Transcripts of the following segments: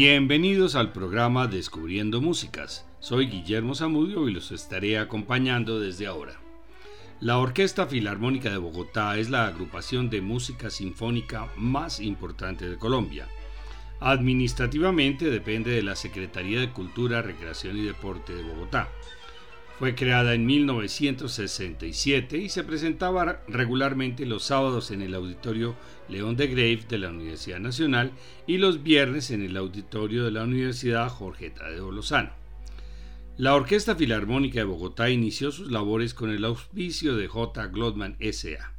Bienvenidos al programa Descubriendo Músicas. Soy Guillermo Zamudio y los estaré acompañando desde ahora. La Orquesta Filarmónica de Bogotá es la agrupación de música sinfónica más importante de Colombia. Administrativamente depende de la Secretaría de Cultura, Recreación y Deporte de Bogotá. Fue creada en 1967 y se presentaba regularmente los sábados en el Auditorio León de Grave de la Universidad Nacional y los viernes en el Auditorio de la Universidad Jorge Tadeo Lozano. La Orquesta Filarmónica de Bogotá inició sus labores con el auspicio de J. Glotman S.A.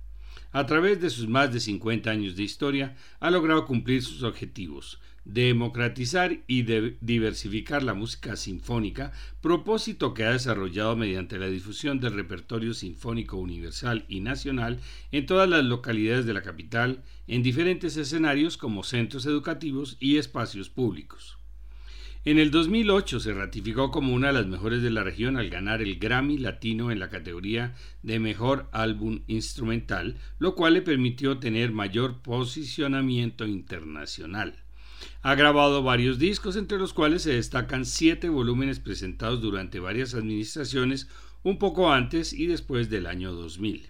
A través de sus más de 50 años de historia, ha logrado cumplir sus objetivos, democratizar y diversificar la música sinfónica, propósito que ha desarrollado mediante la difusión del repertorio sinfónico universal y nacional en todas las localidades de la capital, en diferentes escenarios como centros educativos y espacios públicos. En el 2008 se ratificó como una de las mejores de la región al ganar el Grammy Latino en la categoría de Mejor Álbum Instrumental, lo cual le permitió tener mayor posicionamiento internacional. Ha grabado varios discos, entre los cuales se destacan siete volúmenes presentados durante varias administraciones un poco antes y después del año 2000.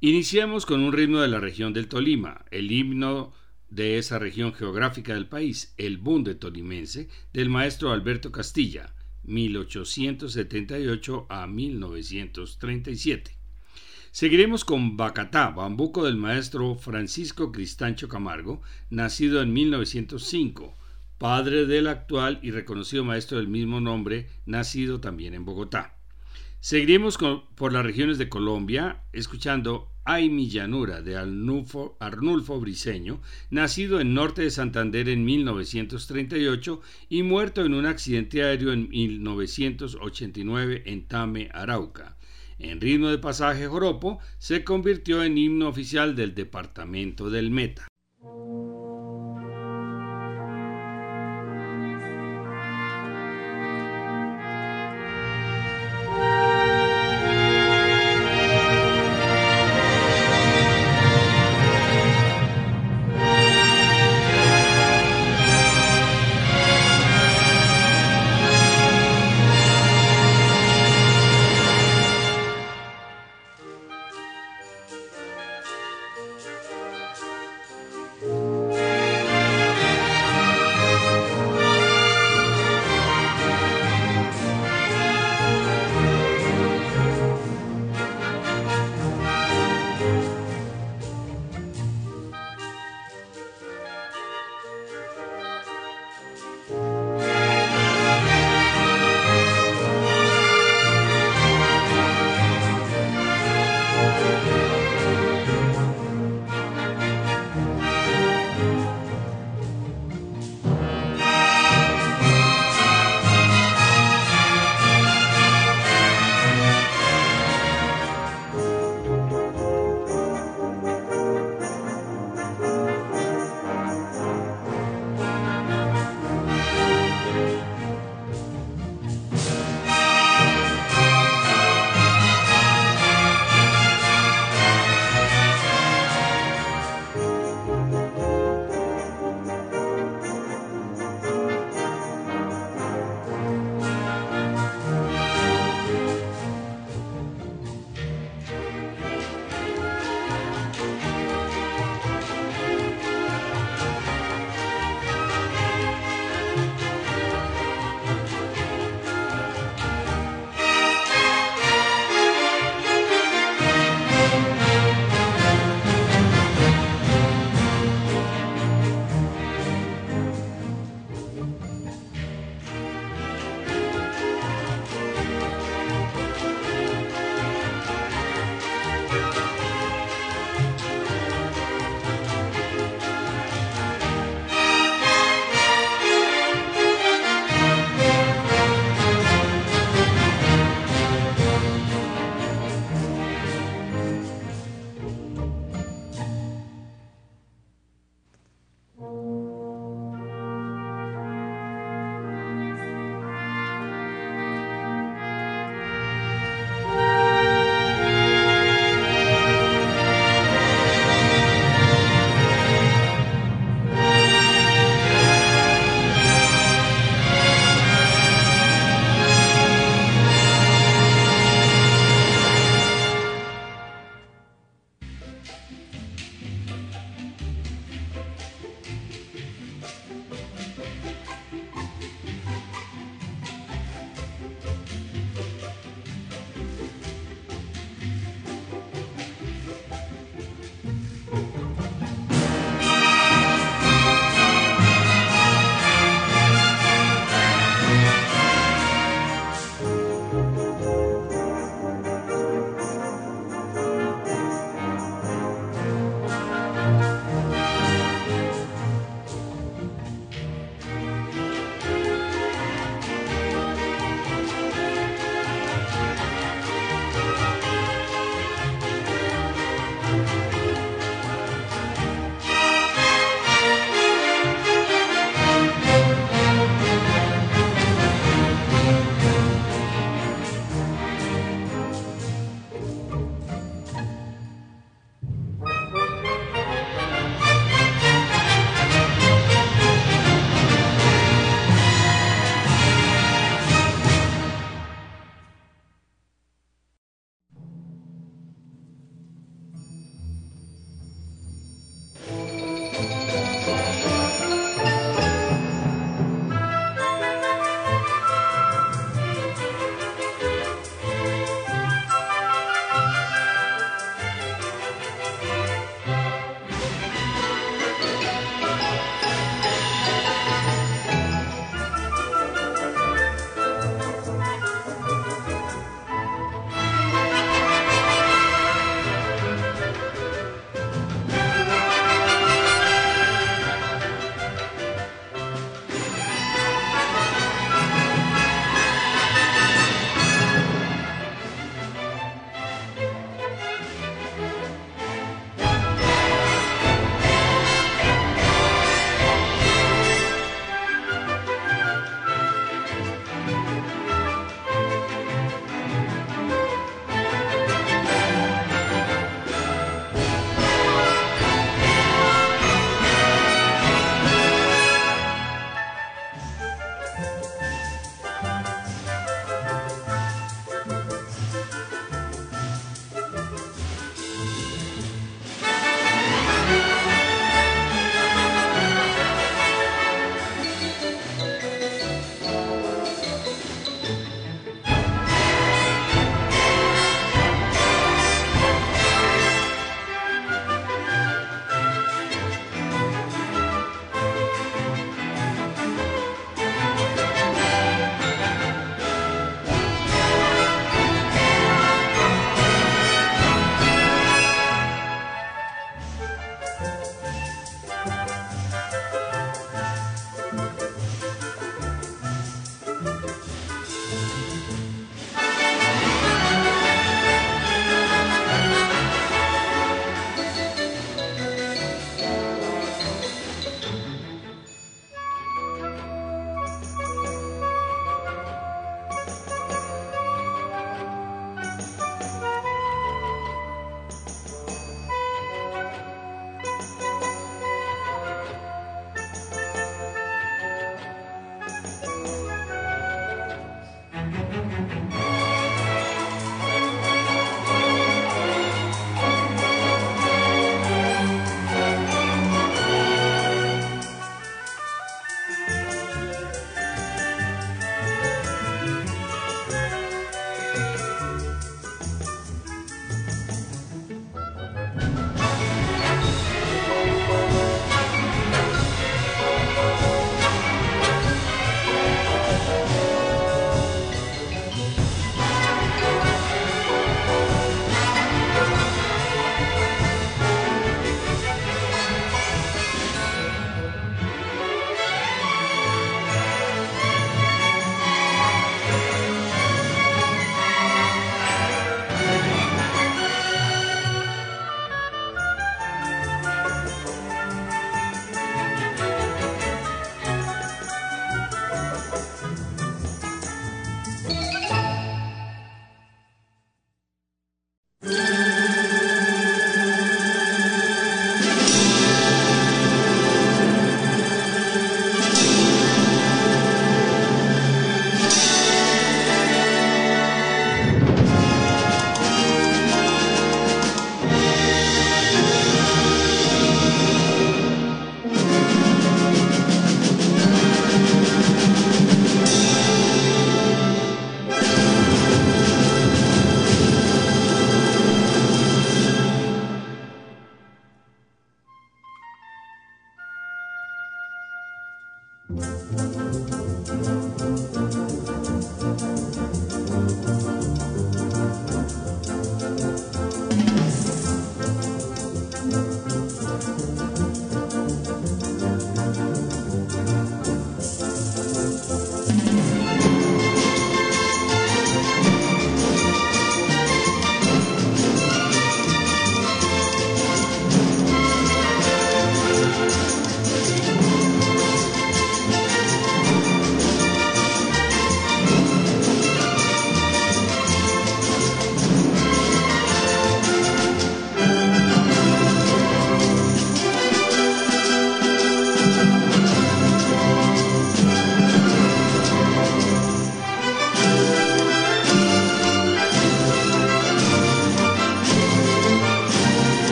Iniciamos con un ritmo de la región del Tolima, el himno de esa región geográfica del país, el bunde tolimense, del maestro Alberto Castilla, 1878 a 1937. Seguiremos con Bacatá, bambuco del maestro Francisco Cristancho Camargo, nacido en 1905, padre del actual y reconocido maestro del mismo nombre, nacido también en Bogotá. Seguiremos por las regiones de Colombia, escuchando Ay mi llanura de Arnulfo, Arnulfo Briceño, nacido en norte de Santander en 1938 y muerto en un accidente aéreo en 1989 en Tame, Arauca en ritmo de pasaje joropo, se convirtió en himno oficial del departamento del Meta.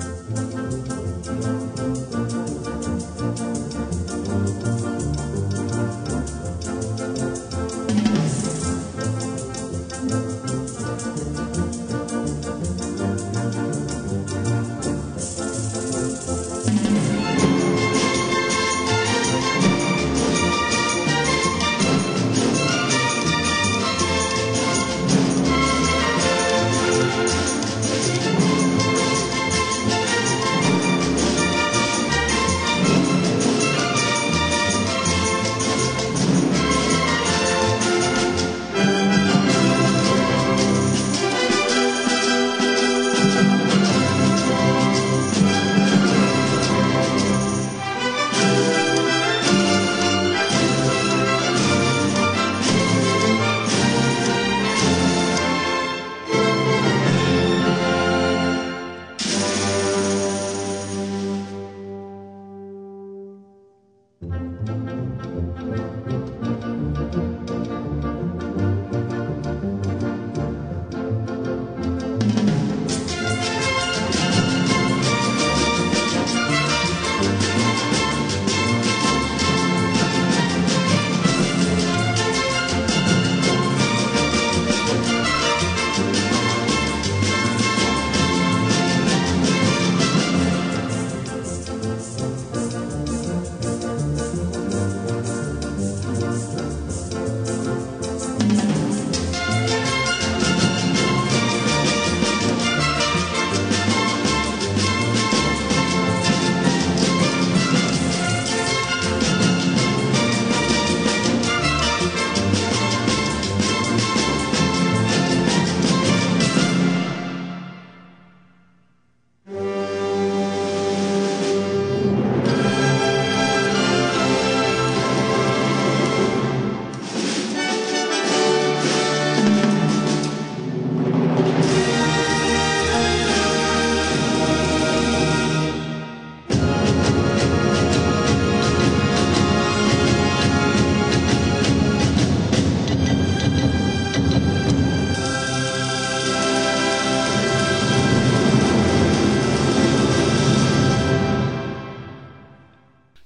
Thank you.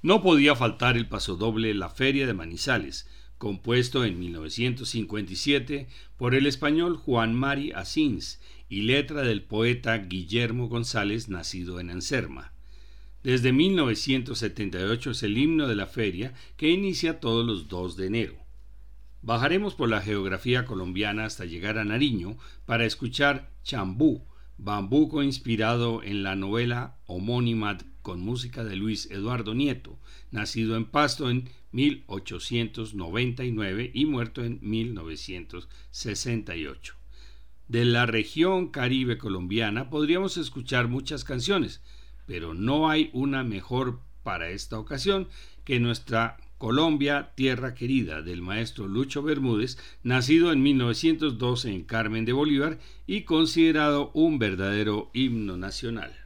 No podía faltar el pasodoble La Feria de Manizales, compuesto en 1957 por el español Juan Mari Asins y letra del poeta Guillermo González, nacido en Anserma. Desde 1978 es el himno de la feria que inicia todos los 2 de enero. Bajaremos por la geografía colombiana hasta llegar a Nariño para escuchar Chambú, bambuco inspirado en la novela homónima con música de Luis Eduardo Nieto, nacido en Pasto en 1899 y muerto en 1968. De la región caribe colombiana podríamos escuchar muchas canciones, pero no hay una mejor para esta ocasión que nuestra Colombia, tierra querida del maestro Lucho Bermúdez, nacido en 1912 en Carmen de Bolívar y considerado un verdadero himno nacional.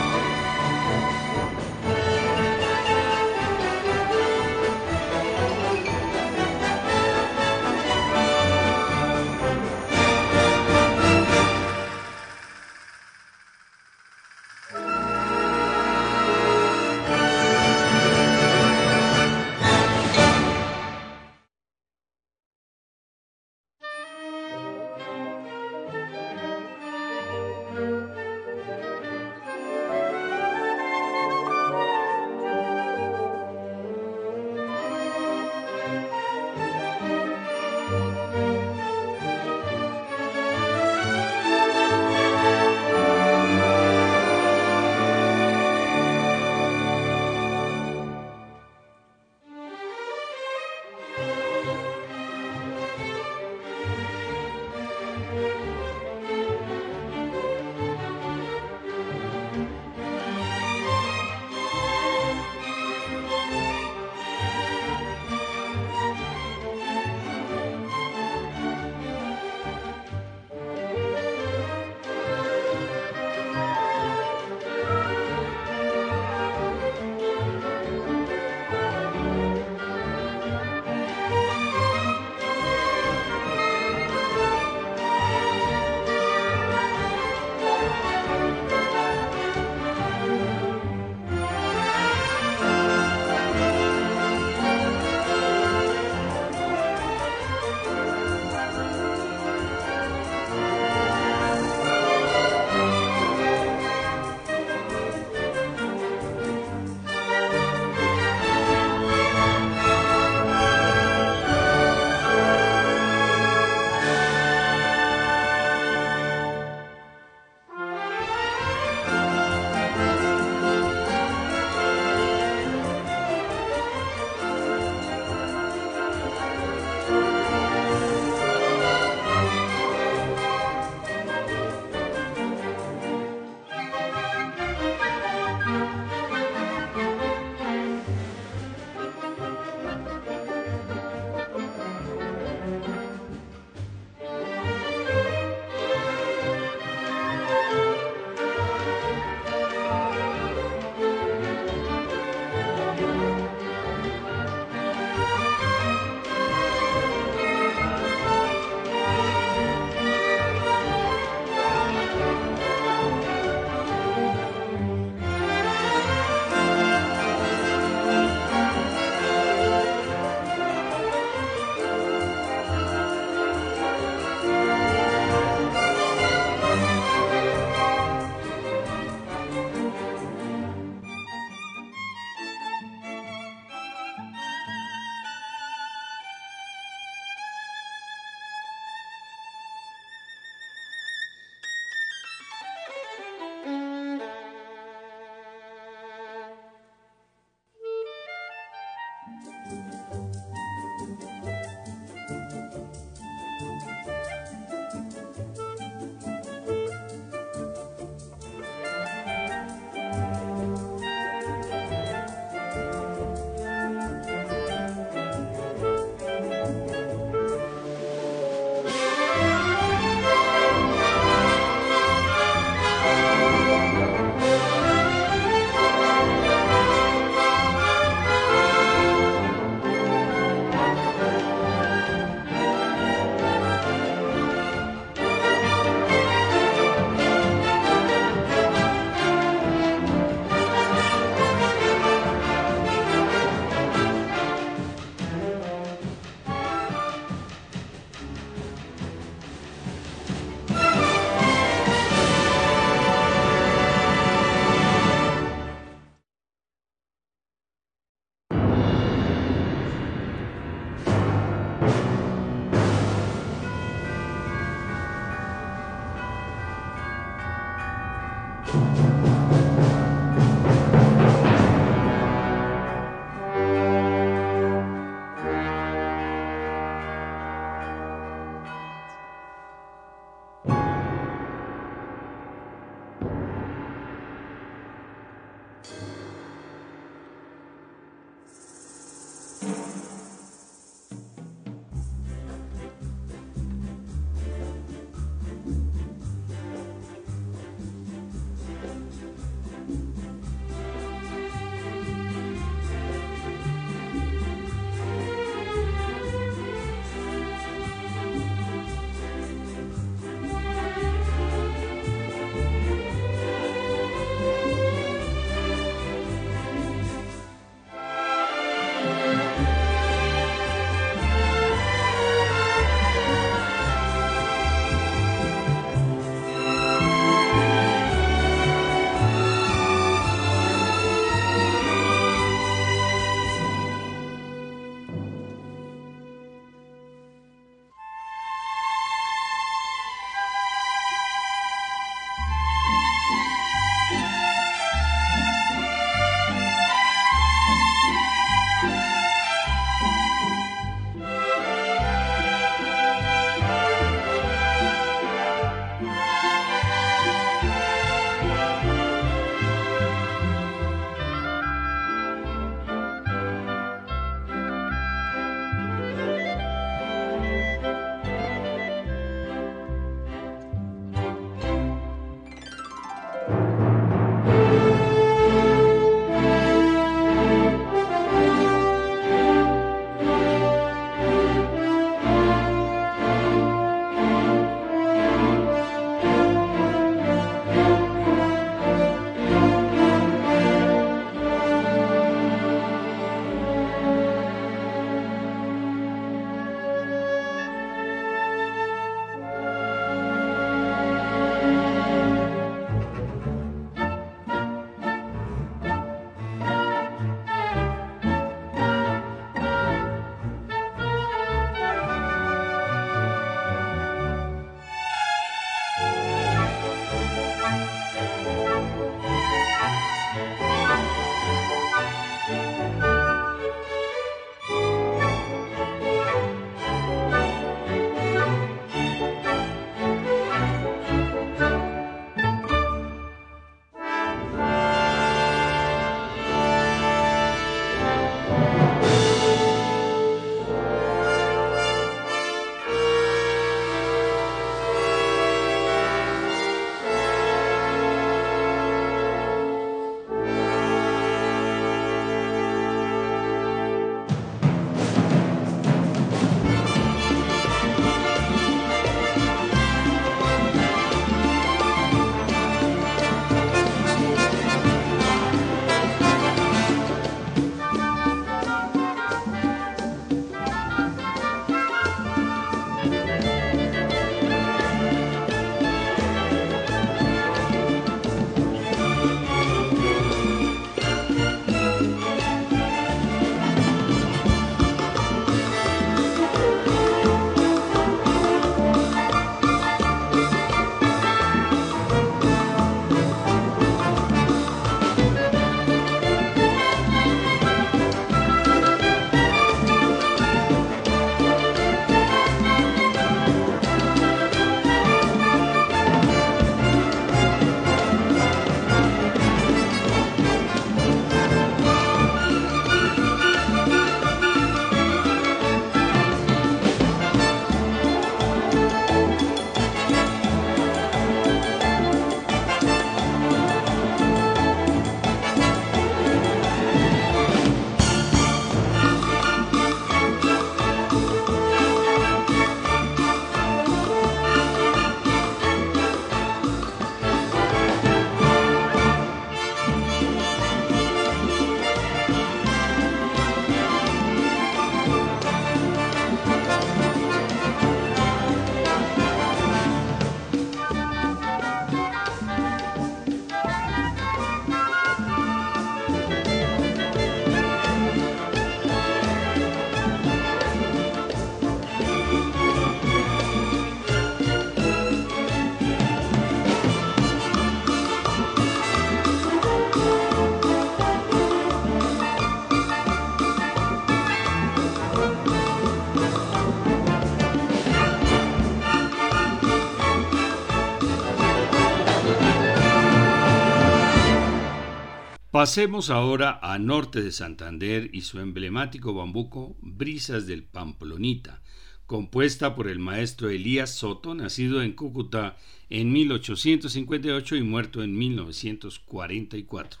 Pasemos ahora a norte de Santander y su emblemático bambuco Brisas del Pamplonita, compuesta por el maestro Elías Soto, nacido en Cúcuta en 1858 y muerto en 1944.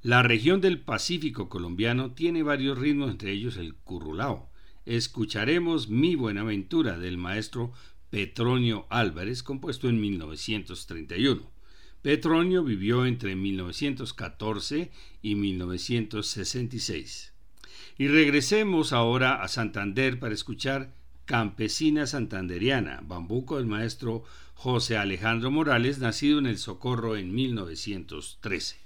La región del Pacífico colombiano tiene varios ritmos, entre ellos el currulao. Escucharemos Mi Buenaventura del maestro Petronio Álvarez, compuesto en 1931. Petronio vivió entre 1914 y 1966. Y regresemos ahora a Santander para escuchar Campesina Santanderiana, bambuco del maestro José Alejandro Morales, nacido en El Socorro en 1913.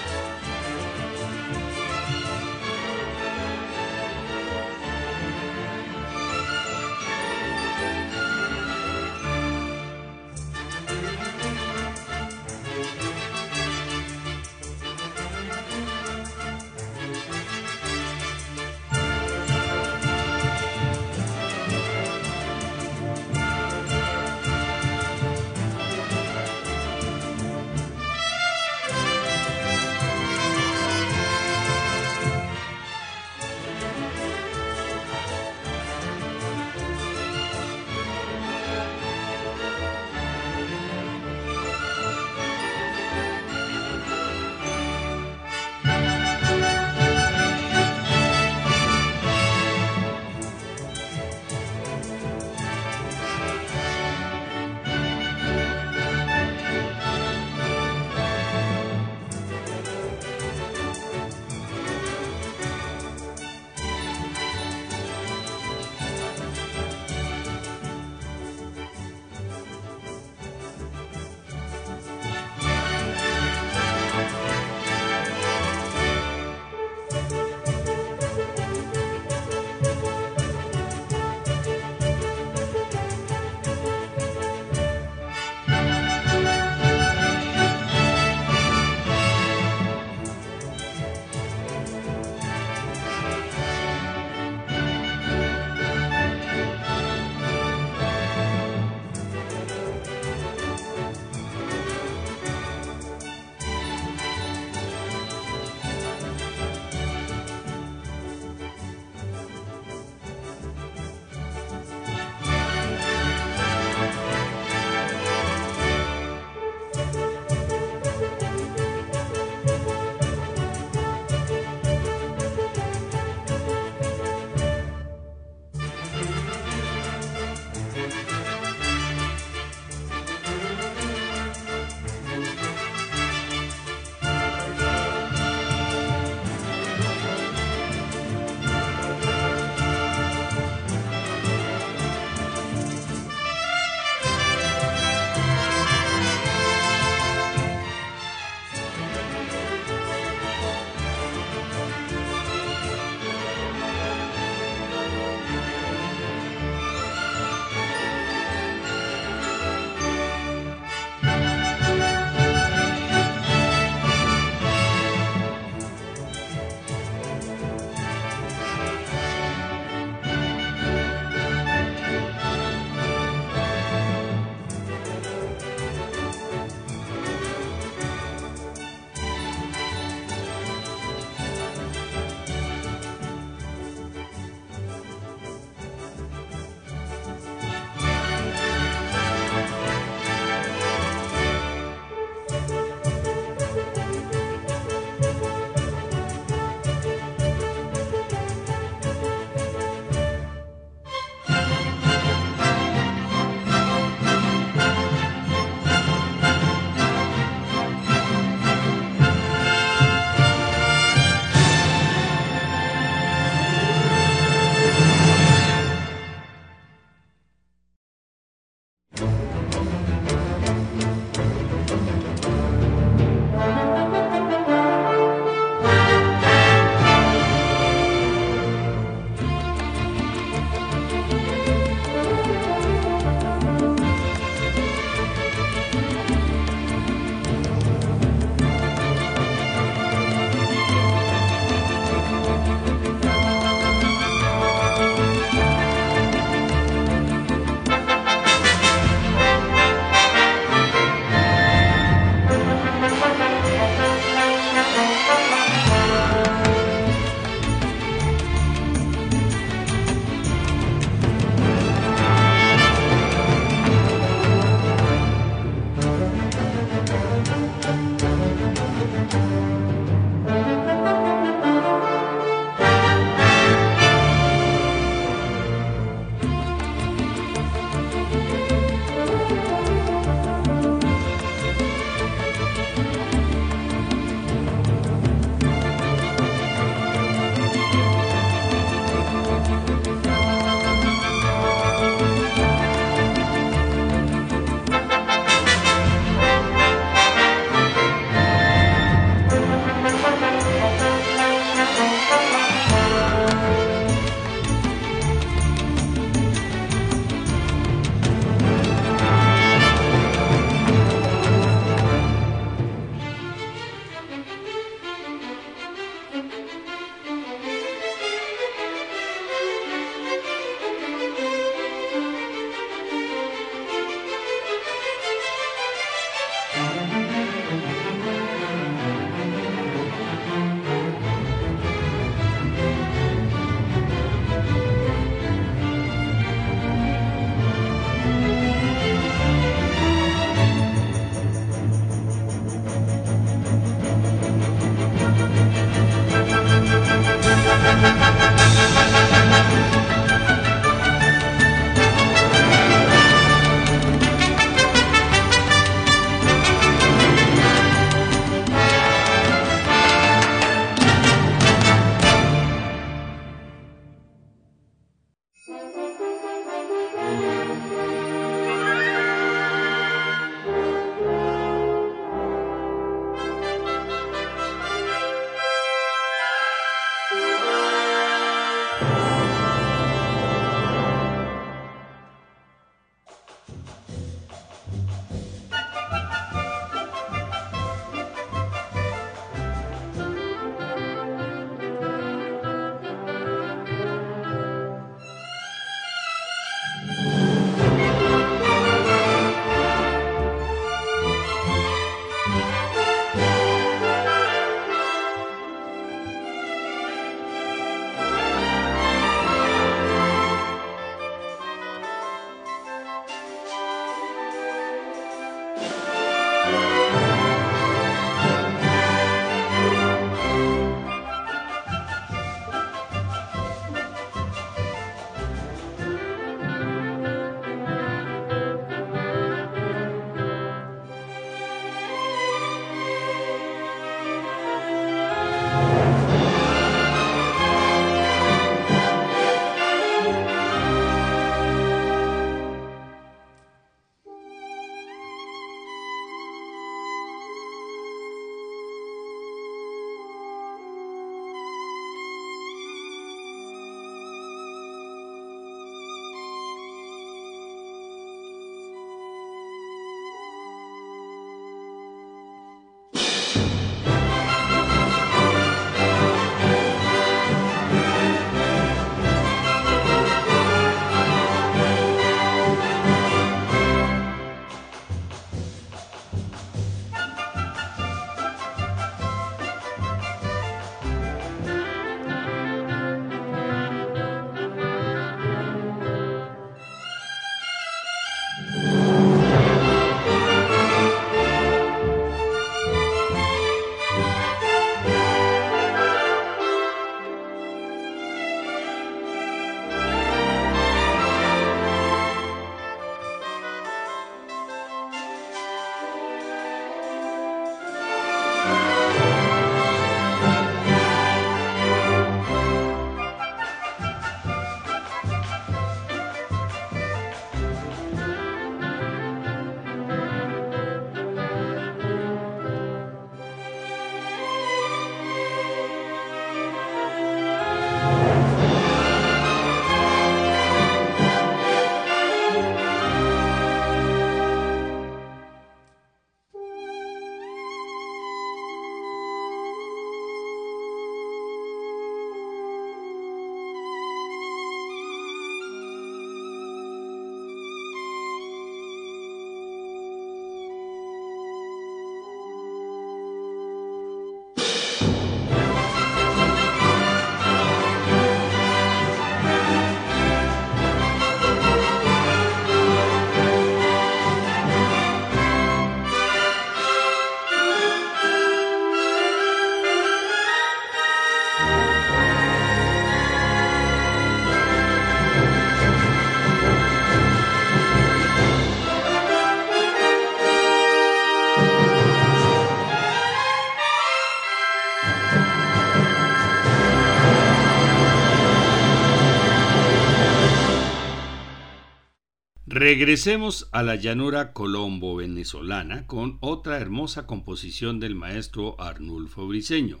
Regresemos a la llanura colombo-venezolana con otra hermosa composición del maestro Arnulfo Briceño,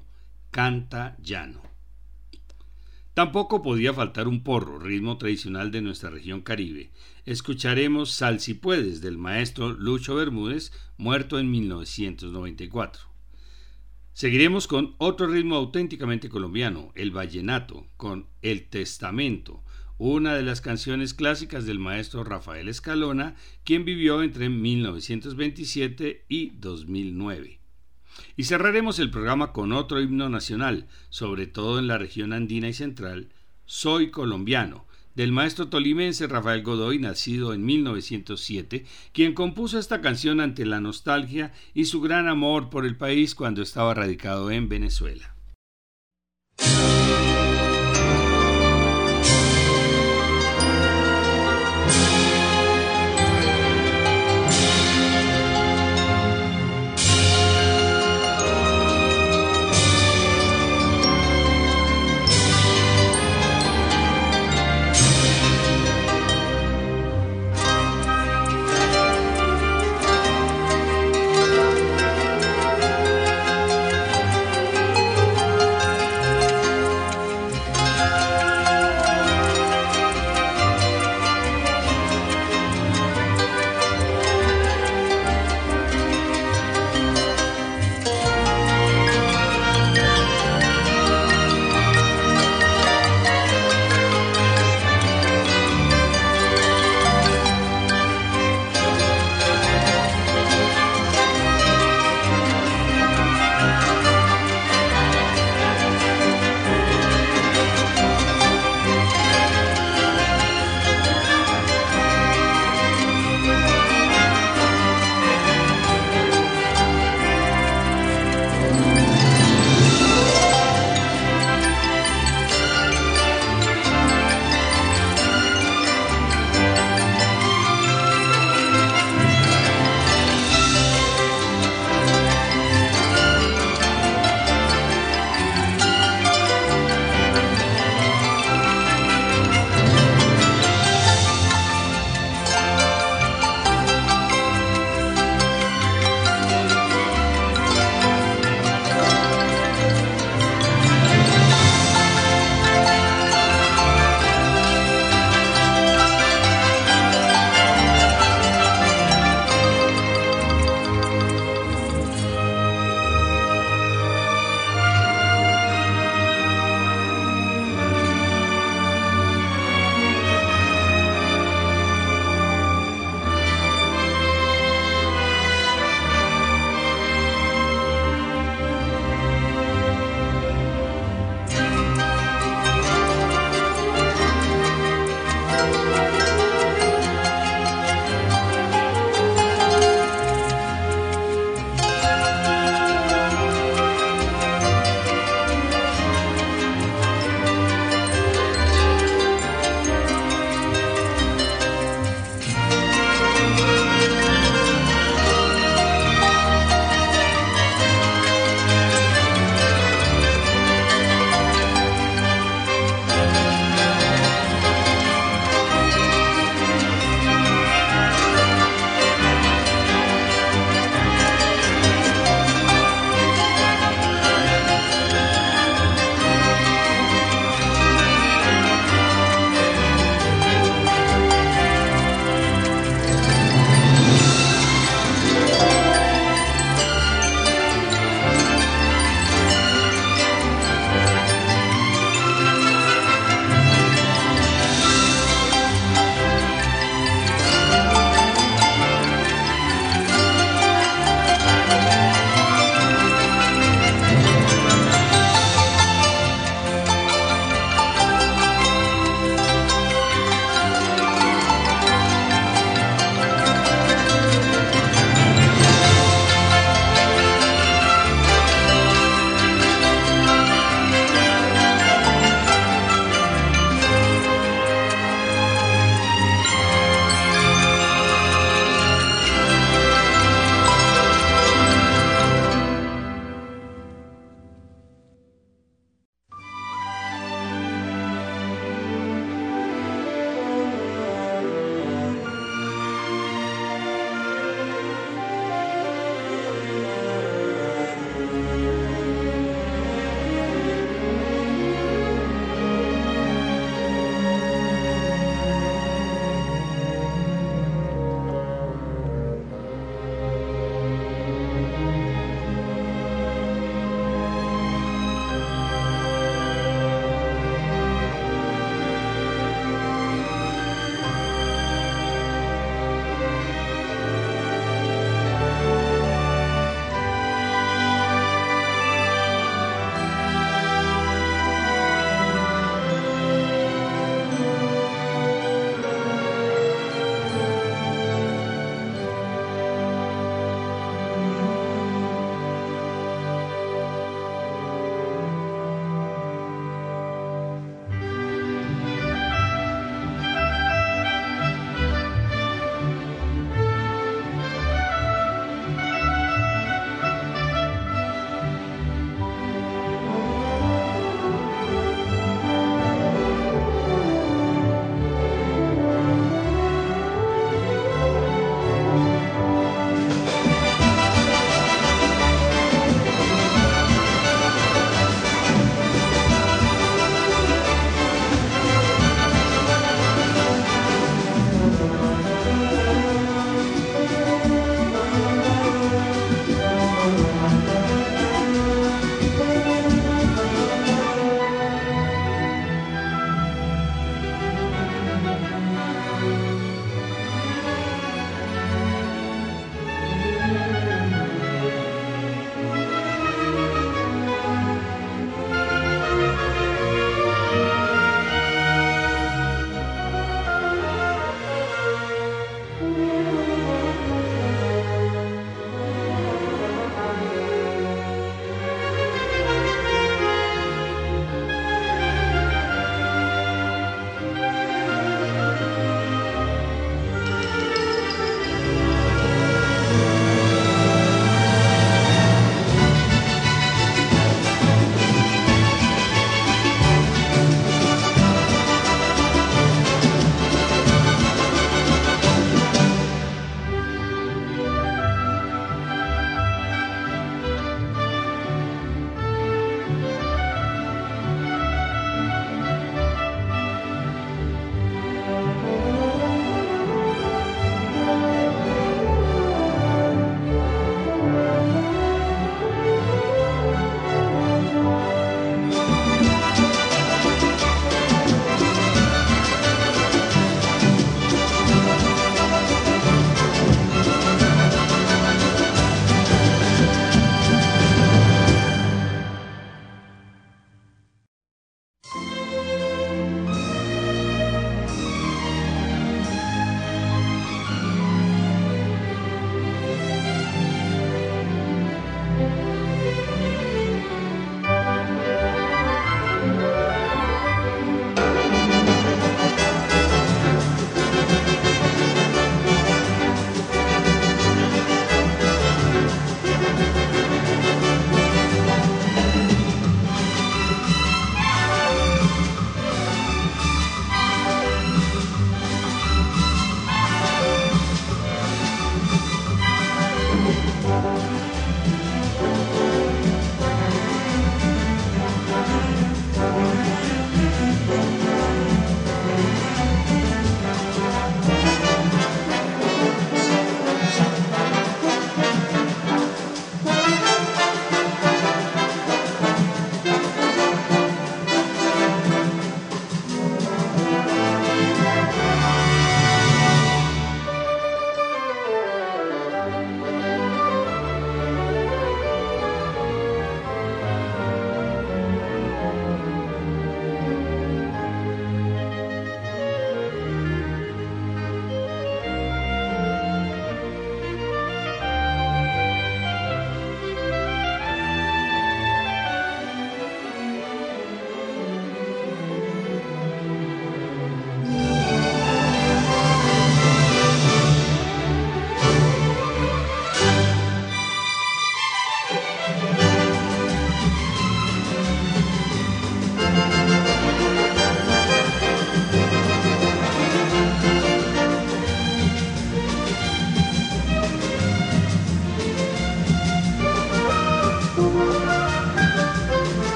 Canta Llano. Tampoco podía faltar un porro, ritmo tradicional de nuestra región caribe. Escucharemos Sal si puedes del maestro Lucho Bermúdez, muerto en 1994. Seguiremos con otro ritmo auténticamente colombiano, el vallenato, con El Testamento, una de las canciones clásicas del maestro Rafael Escalona, quien vivió entre 1927 y 2009. Y cerraremos el programa con otro himno nacional, sobre todo en la región andina y central, Soy colombiano, del maestro tolimense Rafael Godoy, nacido en 1907, quien compuso esta canción ante la nostalgia y su gran amor por el país cuando estaba radicado en Venezuela.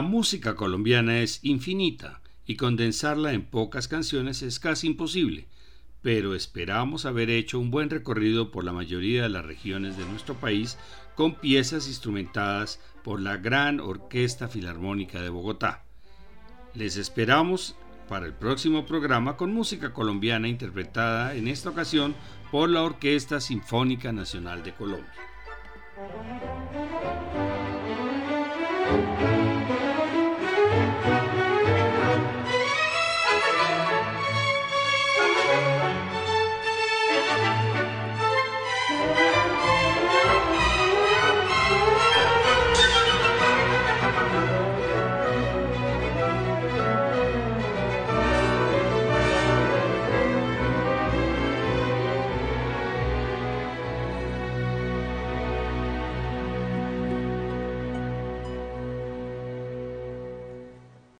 La música colombiana es infinita y condensarla en pocas canciones es casi imposible, pero esperamos haber hecho un buen recorrido por la mayoría de las regiones de nuestro país con piezas instrumentadas por la Gran Orquesta Filarmónica de Bogotá. Les esperamos para el próximo programa con música colombiana interpretada en esta ocasión por la Orquesta Sinfónica Nacional de Colombia.